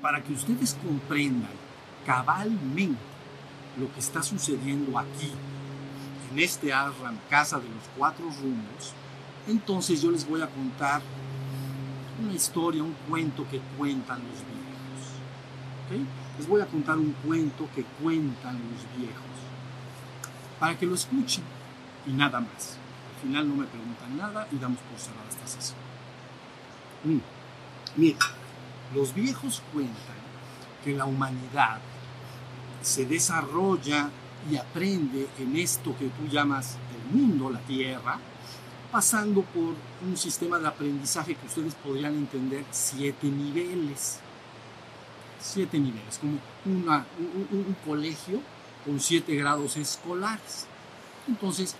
Para que ustedes comprendan cabalmente lo que está sucediendo aquí, en este Ashram, Casa de los Cuatro Rumbos, entonces yo les voy a contar una historia, un cuento que cuentan los viejos. Les voy a contar un cuento que cuentan los viejos para que lo escuchen y nada más. Al final no me preguntan nada y damos por cerrada esta sesión. Mm. Miren, los viejos cuentan que la humanidad se desarrolla y aprende en esto que tú llamas el mundo, la tierra, pasando por un sistema de aprendizaje que ustedes podrían entender siete niveles. Siete niveles, como una- un, un- un colegio con siete grados escolares. Entonces,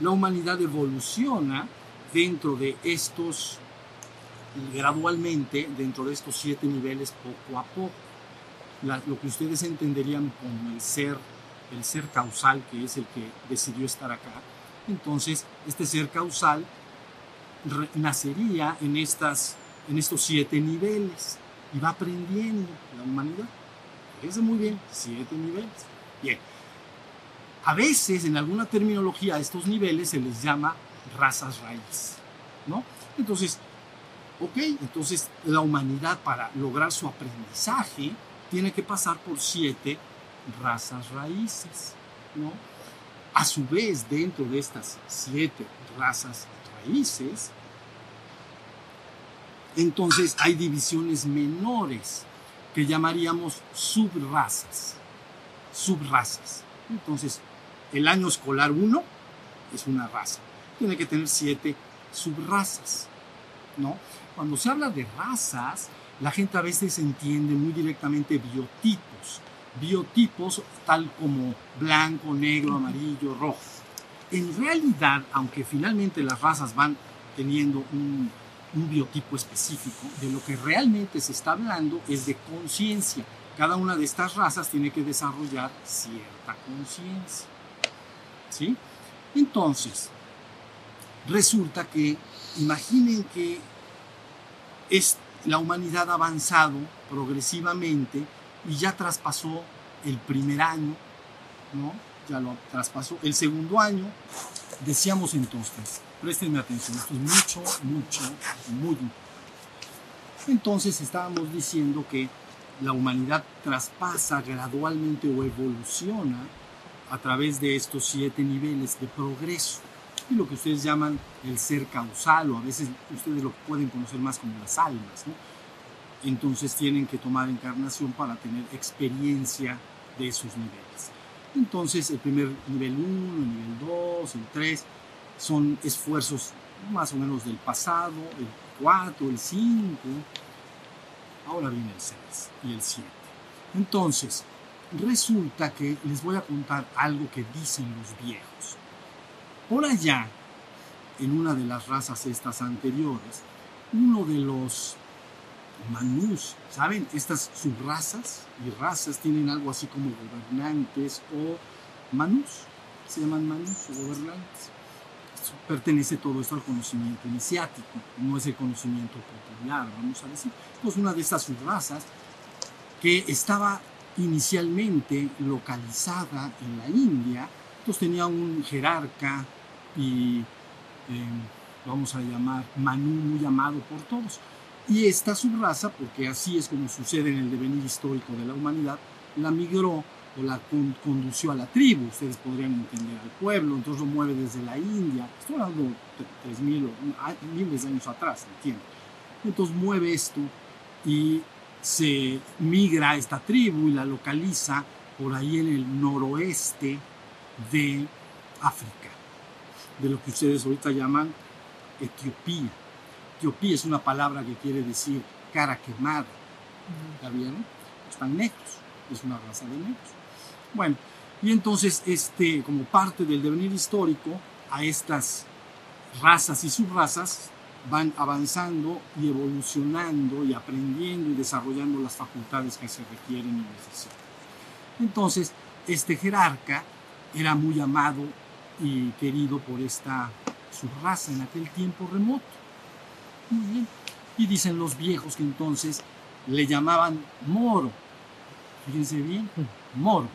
la humanidad evoluciona dentro de estos, gradualmente, dentro de estos siete niveles poco a poco. Lo que ustedes entenderían como el ser, el ser causal, que es el que decidió estar acá. Entonces, este ser causal nacería en, estas, en estos siete niveles y va aprendiendo la humanidad. Fíjense muy bien, siete niveles. Bien. A veces, en alguna terminología, a estos niveles se les llama razas raíz, ¿no? Entonces, ok, entonces la humanidad para lograr su aprendizaje tiene que pasar por siete razas raíces, ¿no? A su vez, dentro de estas siete razas raíces, entonces hay divisiones menores que llamaríamos subrazas. Subrazas. Entonces, el año escolar 1 es una raza. Tiene que tener siete subrazas. ¿no? Cuando se habla de razas, la gente a veces entiende muy directamente biotipos. Biotipos tal como blanco, negro, amarillo, rojo. En realidad, aunque finalmente las razas van teniendo un, un biotipo específico, de lo que realmente se está hablando es de conciencia. Cada una de estas razas tiene que desarrollar cierta conciencia. ¿Sí? Entonces, resulta que, imaginen que es, la humanidad ha avanzado progresivamente y ya traspasó el primer año, ¿no? Ya lo traspasó. El segundo año, decíamos entonces, préstenme atención, esto es mucho, mucho, muy importante. Entonces estábamos diciendo que la humanidad traspasa gradualmente o evoluciona a través de estos siete niveles de progreso y lo que ustedes llaman el ser causal o a veces ustedes lo pueden conocer más como las almas. Entonces tienen que tomar encarnación para tener experiencia de esos niveles. Entonces el primer nivel 1, el nivel 2, el 3 son esfuerzos más o menos del pasado, el 4, el 5, ahora viene el 6 y el 7. Entonces, resulta que les voy a contar algo que dicen los viejos. Por allá, en una de las razas estas anteriores, uno de los manús, ¿saben? Estas subrazas y razas tienen algo así como gobernantes o manús, se llaman manús o gobernantes. Pertenece todo esto al conocimiento iniciático, no es el conocimiento popular, vamos a decir. Pues una de estas subrazas que estaba inicialmente localizada en la India, entonces tenía un jerarca y eh, vamos a llamar Manú muy amado por todos. Y esta subraza, porque así es como sucede en el devenir histórico de la humanidad, la migró o la con- condució a la tribu, ustedes podrían entender al pueblo, entonces lo mueve desde la India, estoy hablando de 3.000 o miles de años atrás, ¿entienden? Entonces mueve esto y se migra a esta tribu y la localiza por ahí en el noroeste de África, de lo que ustedes ahorita llaman Etiopía. Etiopía es una palabra que quiere decir cara quemada. ¿Está bien? Están negros, es una raza de negros. Bueno, y entonces, este, como parte del devenir histórico, a estas razas y subrazas van avanzando y evolucionando y aprendiendo y desarrollando las facultades que se requieren y necesitan. Entonces, este jerarca era muy amado y querido por esta subraza en aquel tiempo remoto. Muy bien. Y dicen los viejos que entonces le llamaban moro. Fíjense bien, moro.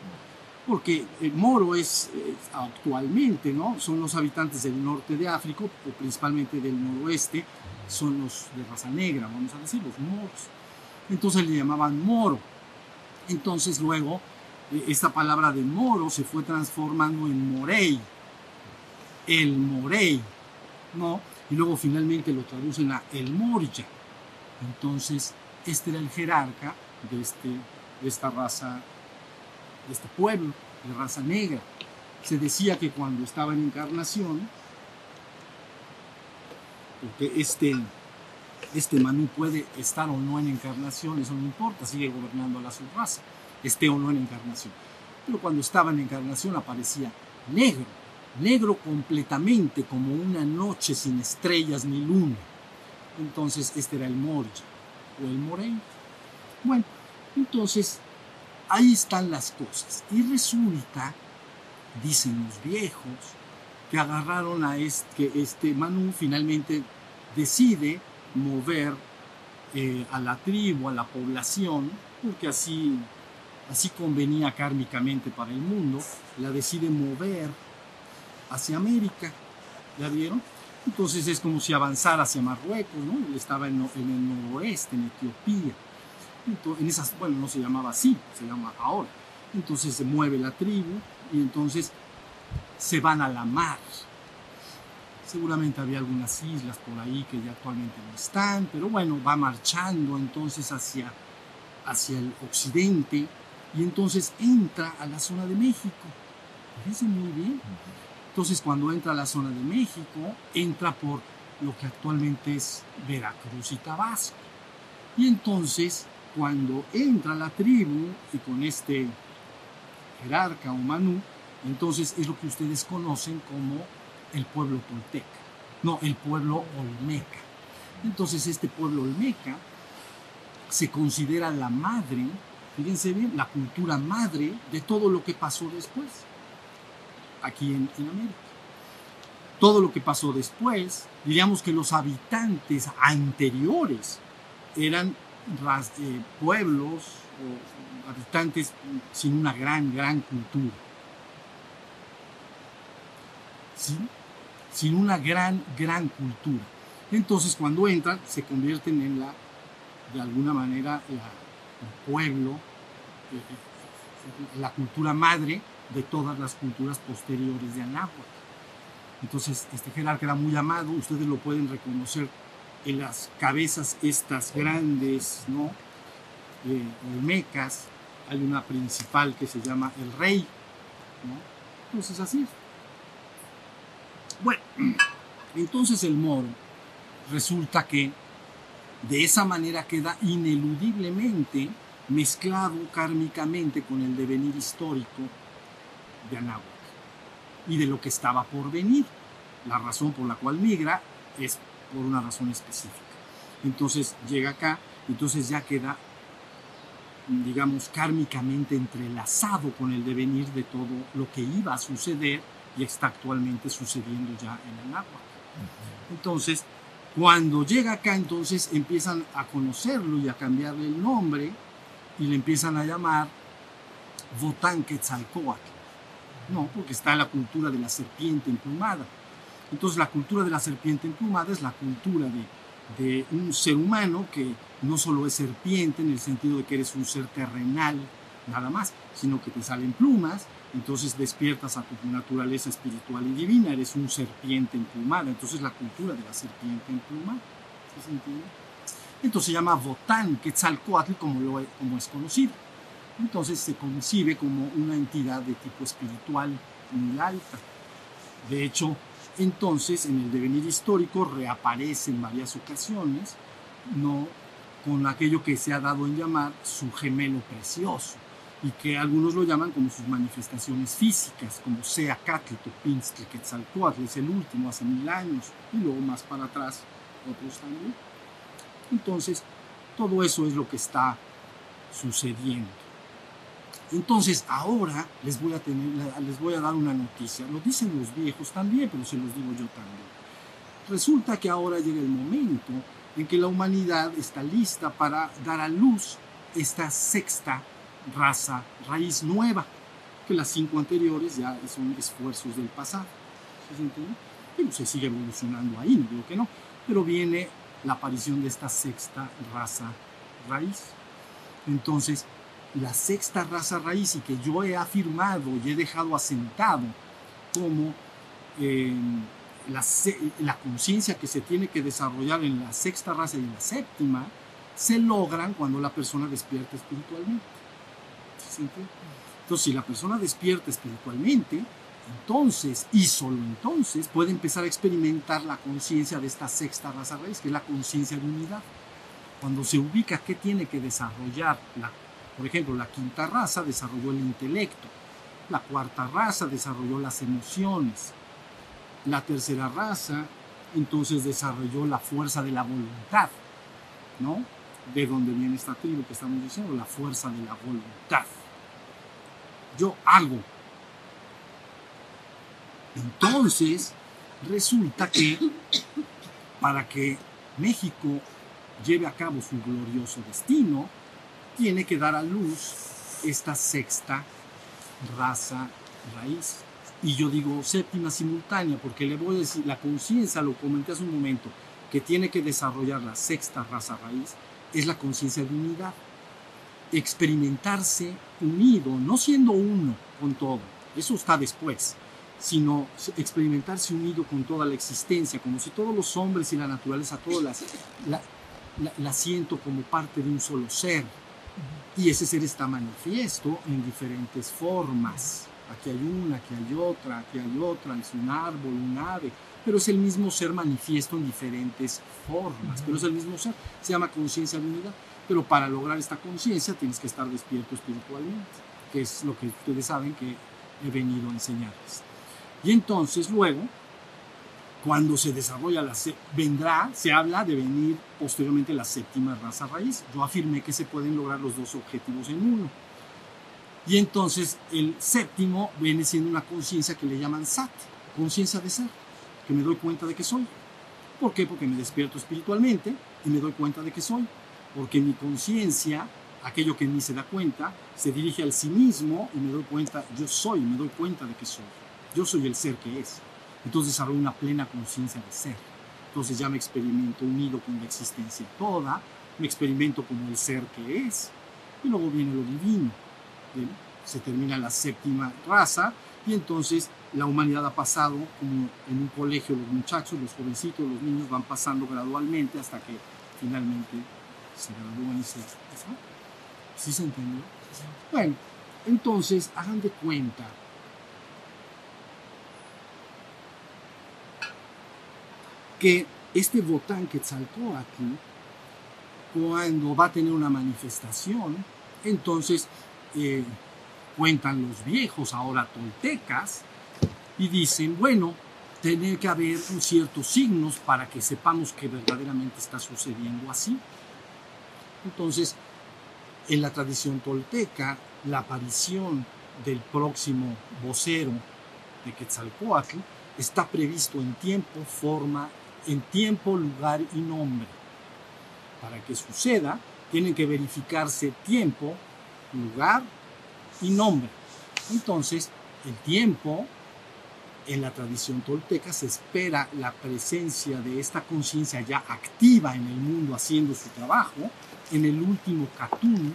Porque el moro es eh, actualmente, ¿no? Son los habitantes del norte de África, o principalmente del noroeste, son los de raza negra, vamos a decir, los moros. Entonces le llamaban moro. Entonces luego eh, esta palabra de moro se fue transformando en morey, el morey, ¿no? Y luego finalmente lo traducen a el morya. Entonces, este era el jerarca de, este, de esta raza, de este pueblo, de raza negra. Se decía que cuando estaba en encarnación, porque este, este Manú puede estar o no en encarnación, eso no importa, sigue gobernando a la subraza, esté o no en encarnación. Pero cuando estaba en encarnación aparecía negro, negro completamente, como una noche sin estrellas ni luna. Entonces este era el Morja o el Morey. Bueno, entonces ahí están las cosas. Y resulta, dicen los viejos, que agarraron a este, que este Manu finalmente decide mover eh, a la tribu, a la población, porque así, así convenía kármicamente para el mundo, la decide mover hacia América. ¿Ya vieron? Entonces es como si avanzara hacia Marruecos, ¿no? Estaba en, el noroeste, en Etiopía. En esas, bueno, no se llamaba así, se llama ahora. Entonces se mueve la tribu y entonces se van a la mar. Seguramente había algunas islas por ahí que ya actualmente no están, pero bueno, va marchando entonces hacia, hacia el occidente y entonces entra a la zona de México. Fíjense muy bien. Entonces cuando entra a la zona de México, entra por lo que actualmente es Veracruz y Tabasco. Y entonces cuando entra la tribu y con este jerarca o manú, entonces es lo que ustedes conocen como el pueblo tolteca, no, el pueblo olmeca. Entonces este pueblo olmeca se considera la madre, fíjense bien, la cultura madre de todo lo que pasó después, aquí en, en América. Todo lo que pasó después, diríamos que los habitantes anteriores eran pueblos o habitantes sin una gran, gran cultura. Sin una gran, gran cultura. Entonces cuando entran se convierten en la, de alguna manera, la, el pueblo, eh, eh, la cultura madre de todas las culturas posteriores de Anáhuac. Entonces este jerarca era muy amado, ustedes lo pueden reconocer en las cabezas estas grandes, ¿no? Eh, olmecas, hay una principal que se llama el rey, ¿no? Entonces así es. Bueno, entonces el moro resulta que de esa manera queda ineludiblemente mezclado kármicamente con el devenir histórico de Anáhuac y de lo que estaba por venir. La razón por la cual migra es por una razón específica. Entonces llega acá, entonces ya queda, digamos, kármicamente entrelazado con el devenir de todo lo que iba a suceder y está actualmente sucediendo ya en el agua. Entonces, cuando llega acá, entonces empiezan a conocerlo y a cambiarle el nombre y le empiezan a llamar Votán Quetzalcóatl. No, porque está la cultura de la serpiente emplumada. Entonces la cultura de la serpiente emplumada es la cultura de, de un ser humano que no solo es serpiente en el sentido de que eres un ser terrenal, nada más, sino que te salen plumas, entonces despiertas a tu naturaleza espiritual y divina, eres un serpiente emplumada, entonces la cultura de la serpiente emplumada, ¿sí se entiende? Entonces se llama Votán Quetzalcoatl como, lo, como es conocido. Entonces se concibe como una entidad de tipo espiritual muy alta. De hecho, entonces en el devenir histórico reaparece en varias ocasiones, no con aquello que se ha dado en llamar su gemelo precioso y que algunos lo llaman como sus manifestaciones físicas, como sea Catli, Topinstli, Quetzalcoatl, es el último hace mil años, y luego más para atrás otros también. Entonces, todo eso es lo que está sucediendo. Entonces, ahora les voy, a tener, les voy a dar una noticia. Lo dicen los viejos también, pero se los digo yo también. Resulta que ahora llega el momento en que la humanidad está lista para dar a luz esta sexta raza raíz nueva, que las cinco anteriores ya son esfuerzos del pasado. ¿Sí se entiende? Y se sigue evolucionando ahí, no digo que no, pero viene la aparición de esta sexta raza raíz. Entonces, la sexta raza raíz y que yo he afirmado y he dejado asentado como eh, la, la conciencia que se tiene que desarrollar en la sexta raza y en la séptima, se logran cuando la persona despierta espiritualmente. Entonces, si la persona despierta espiritualmente, entonces, y solo entonces, puede empezar a experimentar la conciencia de esta sexta raza raíz, que es la conciencia de unidad. Cuando se ubica qué tiene que desarrollar, la, por ejemplo, la quinta raza desarrolló el intelecto, la cuarta raza desarrolló las emociones, la tercera raza entonces desarrolló la fuerza de la voluntad, ¿no? De donde viene esta tribu que estamos diciendo, la fuerza de la voluntad. Yo hago entonces, resulta que para que México lleve a cabo su glorioso destino, tiene que dar a luz esta sexta raza raíz. Y yo digo séptima simultánea, porque le voy a decir, la conciencia, lo comenté hace un momento, que tiene que desarrollar la sexta raza raíz, es la conciencia de unidad. Experimentarse unido, no siendo uno con todo. Eso está después sino experimentarse unido con toda la existencia, como si todos los hombres y la naturaleza, todo las, la, la, siento como parte de un solo ser. Y ese ser está manifiesto en diferentes formas. Aquí hay una, aquí hay otra, aquí hay otra, es un árbol, un ave, pero es el mismo ser manifiesto en diferentes formas, pero es el mismo ser, se llama conciencia de unidad. Pero para lograr esta conciencia tienes que estar despierto espiritualmente, que es lo que ustedes saben que he venido a enseñarles. Y entonces luego, cuando se desarrolla la vendrá, se habla de venir posteriormente la séptima raza raíz. Yo afirmé que se pueden lograr los dos objetivos en uno. Y entonces el séptimo viene siendo una conciencia que le llaman sat, conciencia de ser, que me doy cuenta de que soy. ¿Por qué? Porque me despierto espiritualmente y me doy cuenta de que soy. Porque mi conciencia, aquello que en mí se da cuenta, se dirige al sí mismo y me doy cuenta, yo soy, me doy cuenta de que soy. Yo soy el ser que es. Entonces desarrollo una plena conciencia de ser. Entonces ya me experimento unido con la existencia toda, me experimento como el ser que es, y luego viene lo divino. Se termina la séptima raza y entonces la humanidad ha pasado como en un colegio, los muchachos, los jovencitos, los niños van pasando gradualmente hasta que finalmente se gradúan y se... ¿Sí se entendió? Bueno, entonces hagan de cuenta que este Botán aquí, cuando va a tener una manifestación, entonces eh, cuentan los viejos, ahora toltecas, y dicen, bueno, tiene que haber ciertos signos para que sepamos que verdaderamente está sucediendo así. Entonces, en la tradición tolteca, la aparición del próximo vocero de Quetzalcoatl está previsto en tiempo, forma en tiempo, lugar y nombre. Para que suceda, tienen que verificarse tiempo, lugar y nombre. Entonces, el tiempo, en la tradición tolteca, se espera la presencia de esta conciencia ya activa en el mundo haciendo su trabajo en el último catún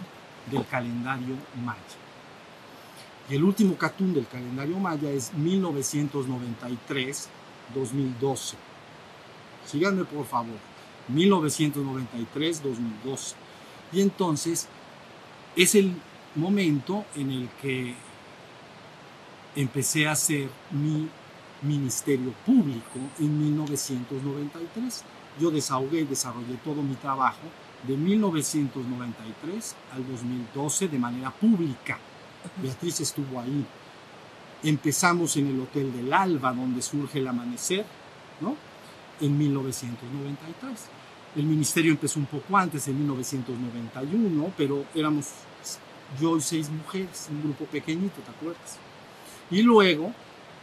del calendario maya. Y el último catún del calendario maya es 1993-2012 Síganme por favor. 1993-2012. Y entonces es el momento en el que empecé a hacer mi ministerio público en 1993. Yo desahogué y desarrollé todo mi trabajo de 1993 al 2012 de manera pública. Beatriz estuvo ahí. Empezamos en el Hotel del Alba, donde surge el amanecer, ¿no? En 1993. El ministerio empezó un poco antes, en 1991, pero éramos yo y seis mujeres, un grupo pequeñito, ¿te acuerdas? Y luego,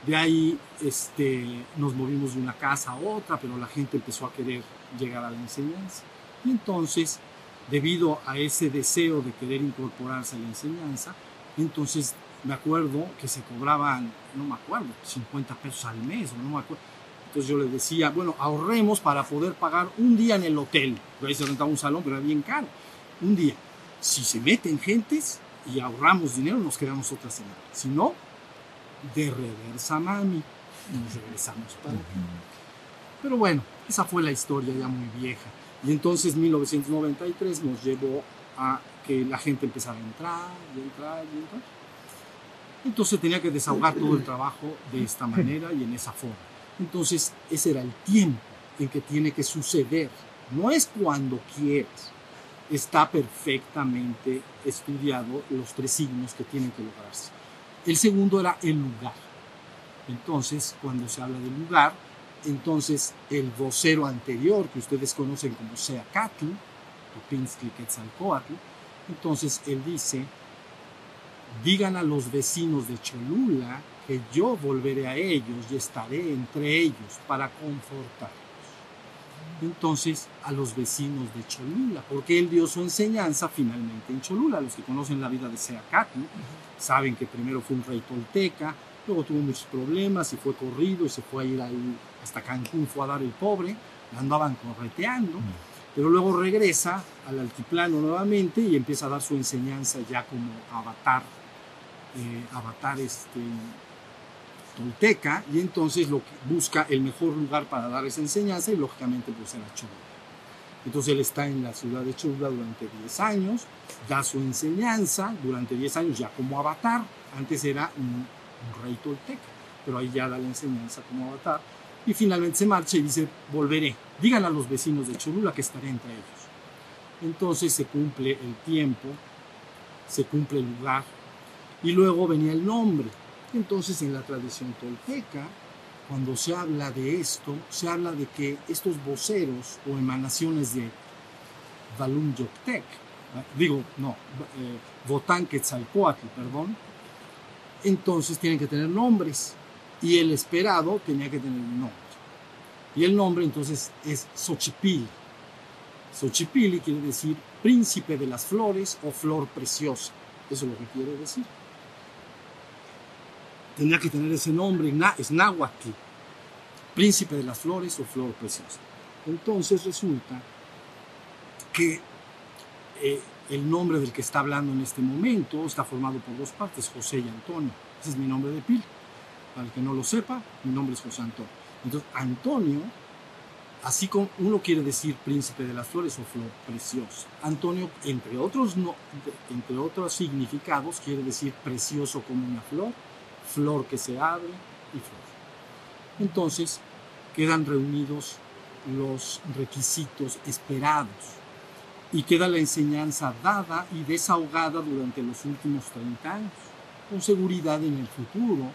de ahí, este, nos movimos de una casa a otra, pero la gente empezó a querer llegar a la enseñanza. Y entonces, debido a ese deseo de querer incorporarse a la enseñanza, entonces me acuerdo que se cobraban, no me acuerdo, 50 pesos al mes, o no me acuerdo. Entonces yo les decía, bueno, ahorremos para poder pagar un día en el hotel. Ahí se rentaba un salón, pero era bien caro. Un día. Si se meten gentes y ahorramos dinero, nos quedamos otra semana. Si no, de reversa mami, nos regresamos para acá. Pero bueno, esa fue la historia ya muy vieja. Y entonces 1993 nos llevó a que la gente empezara a entrar y entrar y entrar. Entonces tenía que desahogar todo el trabajo de esta manera y en esa forma. Entonces ese era el tiempo en que tiene que suceder. No es cuando quieras. Está perfectamente estudiado los tres signos que tienen que lograrse. El segundo era el lugar. Entonces, cuando se habla del lugar, entonces el vocero anterior, que ustedes conocen como Seacatl, Topinski Quetzalcoatl, entonces él dice, digan a los vecinos de Cholula que yo volveré a ellos y estaré entre ellos para confortarlos. Entonces, a los vecinos de Cholula, porque él dio su enseñanza finalmente en Cholula. Los que conocen la vida de Seacatl saben que primero fue un rey tolteca, luego tuvo muchos problemas y fue corrido y se fue a ir ahí hasta Cancún, fue a dar el pobre, andaban correteando, pero luego regresa al altiplano nuevamente y empieza a dar su enseñanza ya como avatar, eh, avatar este, tolteca, y entonces lo que busca el mejor lugar para dar esa enseñanza y lógicamente pues era Cholula. Entonces él está en la ciudad de Cholula durante 10 años, da su enseñanza durante 10 años ya como avatar, antes era un, rey tolteca, pero ahí ya da la enseñanza como avatar, y finalmente se marcha y dice, volveré, digan a los vecinos de Cholula que estaré entre ellos. Entonces se cumple el tiempo, se cumple el lugar, y luego venía el nombre. Entonces en la tradición tolteca, cuando se habla de esto, se habla de que estos voceros o emanaciones de Yoctec, digo, no, eh, Botán Quetzalcoatl, perdón, entonces tienen que tener nombres y el esperado tenía que tener un nombre. Y el nombre entonces es Xochipil. Xochipili quiere decir príncipe de las flores o flor preciosa. Eso es lo que quiere decir. Tenía que tener ese nombre, es náhuatl, príncipe de las flores o flor preciosa. Entonces resulta que eh, el nombre del que está hablando en este momento está formado por dos partes, José y Antonio. Ese es mi nombre de pila. Para el que no lo sepa, mi nombre es José Antonio. Entonces, Antonio, así como uno quiere decir príncipe de las flores o flor preciosa. Antonio, entre otros, no, entre otros significados, quiere decir precioso como una flor, flor que se abre y flor. Entonces, quedan reunidos los requisitos esperados y queda la enseñanza dada y desahogada durante los últimos 30 años, con seguridad en el futuro,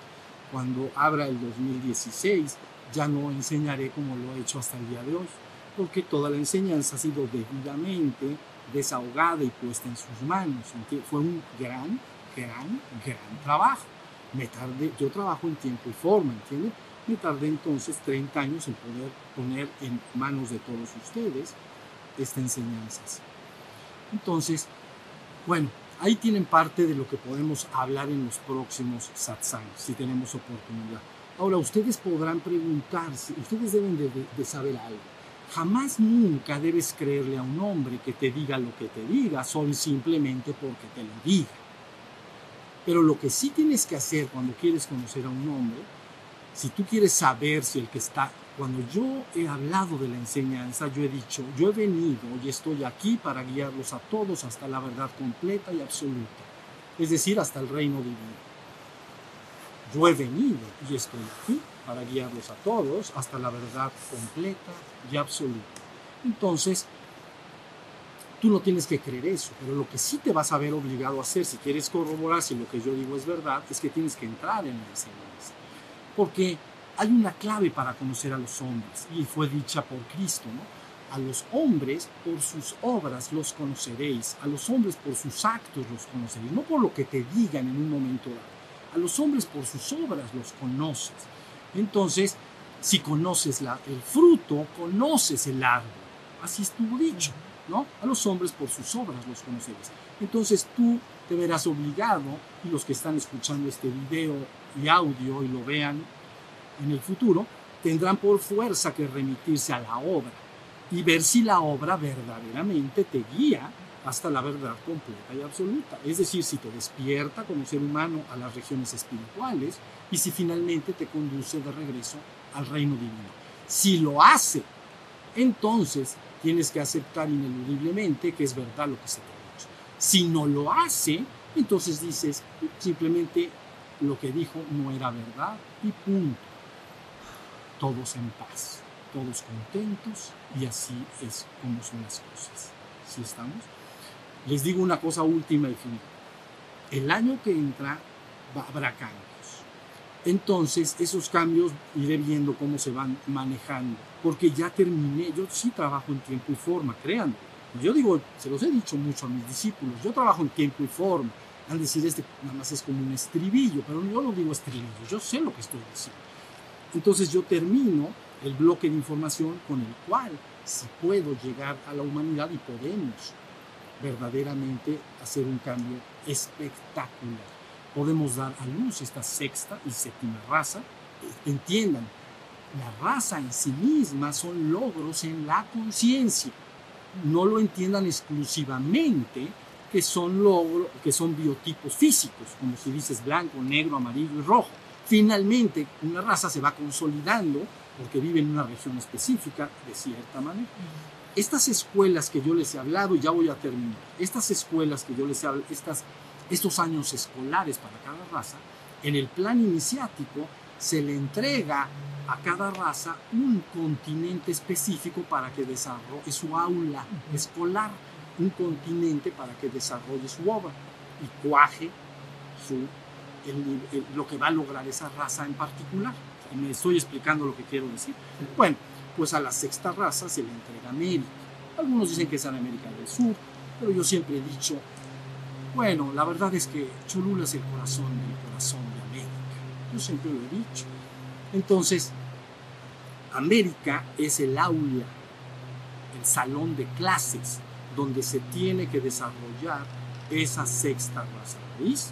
cuando abra el 2016, ya no enseñaré como lo he hecho hasta el día de hoy, porque toda la enseñanza ha sido debidamente desahogada y puesta en sus manos. Fue un gran, gran, gran trabajo. Me tardé, yo trabajo en tiempo y forma, ¿entiendes? Me tardé entonces 30 años en poder poner en manos de todos ustedes esta enseñanza. Entonces, bueno, ahí tienen parte de lo que podemos hablar en los próximos satsangs, si tenemos oportunidad. Ahora, ustedes podrán preguntarse, ustedes deben de, de, saber algo. Jamás nunca debes creerle a un hombre que te diga lo que te diga, solo simplemente porque te lo diga. Pero lo que sí tienes que hacer cuando quieres conocer a un hombre, si tú quieres saber si el que está cuando yo he hablado de la enseñanza, yo he dicho, yo he venido y estoy aquí para guiarlos a todos hasta la verdad completa y absoluta, es decir, hasta el reino divino. Yo he venido y estoy aquí para guiarlos a todos hasta la verdad completa y absoluta. Entonces, tú no tienes que creer eso, pero lo que sí te vas a ver obligado a hacer si quieres corroborar si lo que yo digo es verdad, es que tienes que entrar en la enseñanza. Porque hay una clave para conocer a los hombres y fue dicha por Cristo, ¿no? a los hombres por sus obras los conoceréis, a los hombres por sus actos los conoceréis, no por lo que te digan en un momento dado. A los hombres por sus obras los conoces. Entonces, si conoces el fruto, conoces el árbol. Así estuvo dicho, ¿no? A los hombres por sus obras los conoceréis. Entonces tú te verás obligado, y los que están escuchando este video y audio y lo vean en el futuro, tendrán por fuerza que remitirse a la obra y ver si la obra verdaderamente te guía hasta la verdad completa y absoluta. Es decir, si te despierta como ser humano a las regiones espirituales y si finalmente te conduce de regreso al reino divino. Si lo hace, entonces tienes que aceptar ineludiblemente que es verdad lo que se dicho. Si no lo hace, entonces dices simplemente lo que dijo no era verdad y punto. Todos en paz todos contentos y así es como son las cosas. ¿Sí estamos? Les digo una cosa última y final. El año que entra habrá cambios. Entonces, esos cambios iré viendo cómo se van manejando. Porque ya terminé, yo sí trabajo en tiempo y forma, créanme. Yo digo, se los he dicho mucho a mis discípulos, yo trabajo en tiempo y forma. Han decir, este nada más es como un estribillo, pero yo no digo estribillo, yo sé lo que estoy diciendo. Entonces yo termino el bloque de información con el cual si puedo llegar a la humanidad y podemos verdaderamente hacer un cambio espectacular. Podemos dar a luz esta sexta y séptima raza. Entiendan, la raza en sí misma son logros en la conciencia. No lo entiendan exclusivamente que son logros, que son biotipos físicos, como si dices blanco, negro, amarillo y rojo. Finalmente, una raza se va consolidando porque vive en una región específica de cierta manera. Estas escuelas que yo les he hablado, y ya voy a terminar, estas escuelas que yo les he hablado, estas, estos años escolares para cada raza, en el plan iniciático se le entrega a cada raza un continente específico para que desarrolle su aula escolar, un continente para que desarrolle su obra y cuaje su, lo que va a lograr esa raza en particular me estoy explicando lo que quiero decir. Bueno, pues a la sexta raza se le entrega América. Algunos dicen que es en América del Sur, pero yo siempre he dicho, bueno, la verdad es que Cholula es el corazón del corazón de América. Yo siempre lo he dicho. Entonces, América es el aula, el salón de clases donde se tiene que desarrollar esa sexta raza raíz.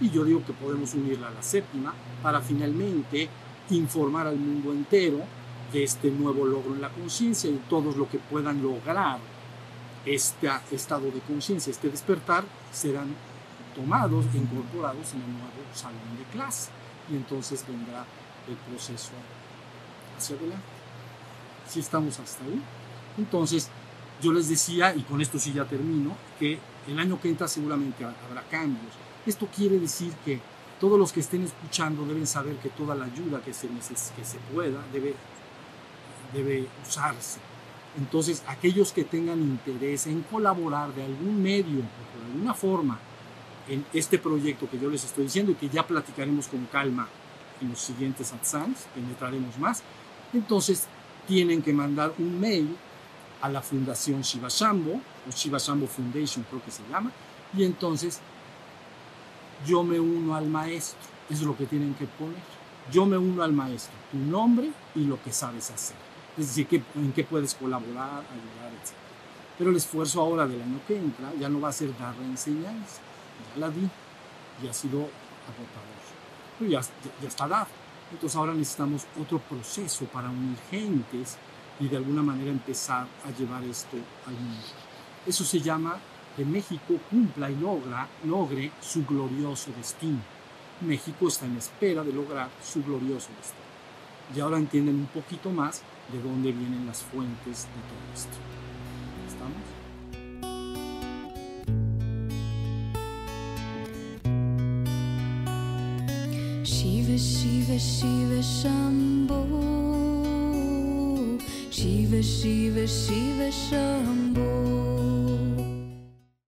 Y yo digo que podemos unirla a la séptima para finalmente informar al mundo entero de este nuevo logro en la conciencia y todos lo que puedan lograr este estado de conciencia, este despertar, serán tomados e incorporados en el nuevo salón de clase. Y entonces vendrá el proceso hacia adelante. Si estamos hasta ahí. Entonces, yo les decía, y con esto sí ya termino, que el año que entra seguramente habrá cambios. Esto quiere decir que todos los que estén escuchando deben saber que toda la ayuda que se, que se pueda debe, debe usarse. Entonces, aquellos que tengan interés en colaborar de algún medio o de alguna forma en este proyecto que yo les estoy diciendo y que ya platicaremos con calma en los siguientes AdSans, penetraremos más, entonces tienen que mandar un mail a la Fundación Shiva Shambho, o Shiva Shambho Foundation creo que se llama, y entonces yo me uno al maestro. Es lo que tienen que poner. Yo me uno al maestro, tu nombre y lo que sabes hacer. Es decir, en qué puedes colaborar, ayudar, etc. Pero el esfuerzo ahora del año que entra ya no va a ser dar la enseñanza. Ya la di y ha sido agotador. Ya, está dado. Entonces ahora necesitamos otro proceso para unir gentes y de alguna manera empezar a llevar esto al mundo. Eso se llama que México cumpla y logre su glorioso destino. México está en espera de lograr su glorioso destino. Y ahora entienden un poquito más de dónde vienen las fuentes de todo esto. ¿Estamos? Shiva, Shiva, Shiva, Shambho. Shiva, Shiva, Shiva, Shambho.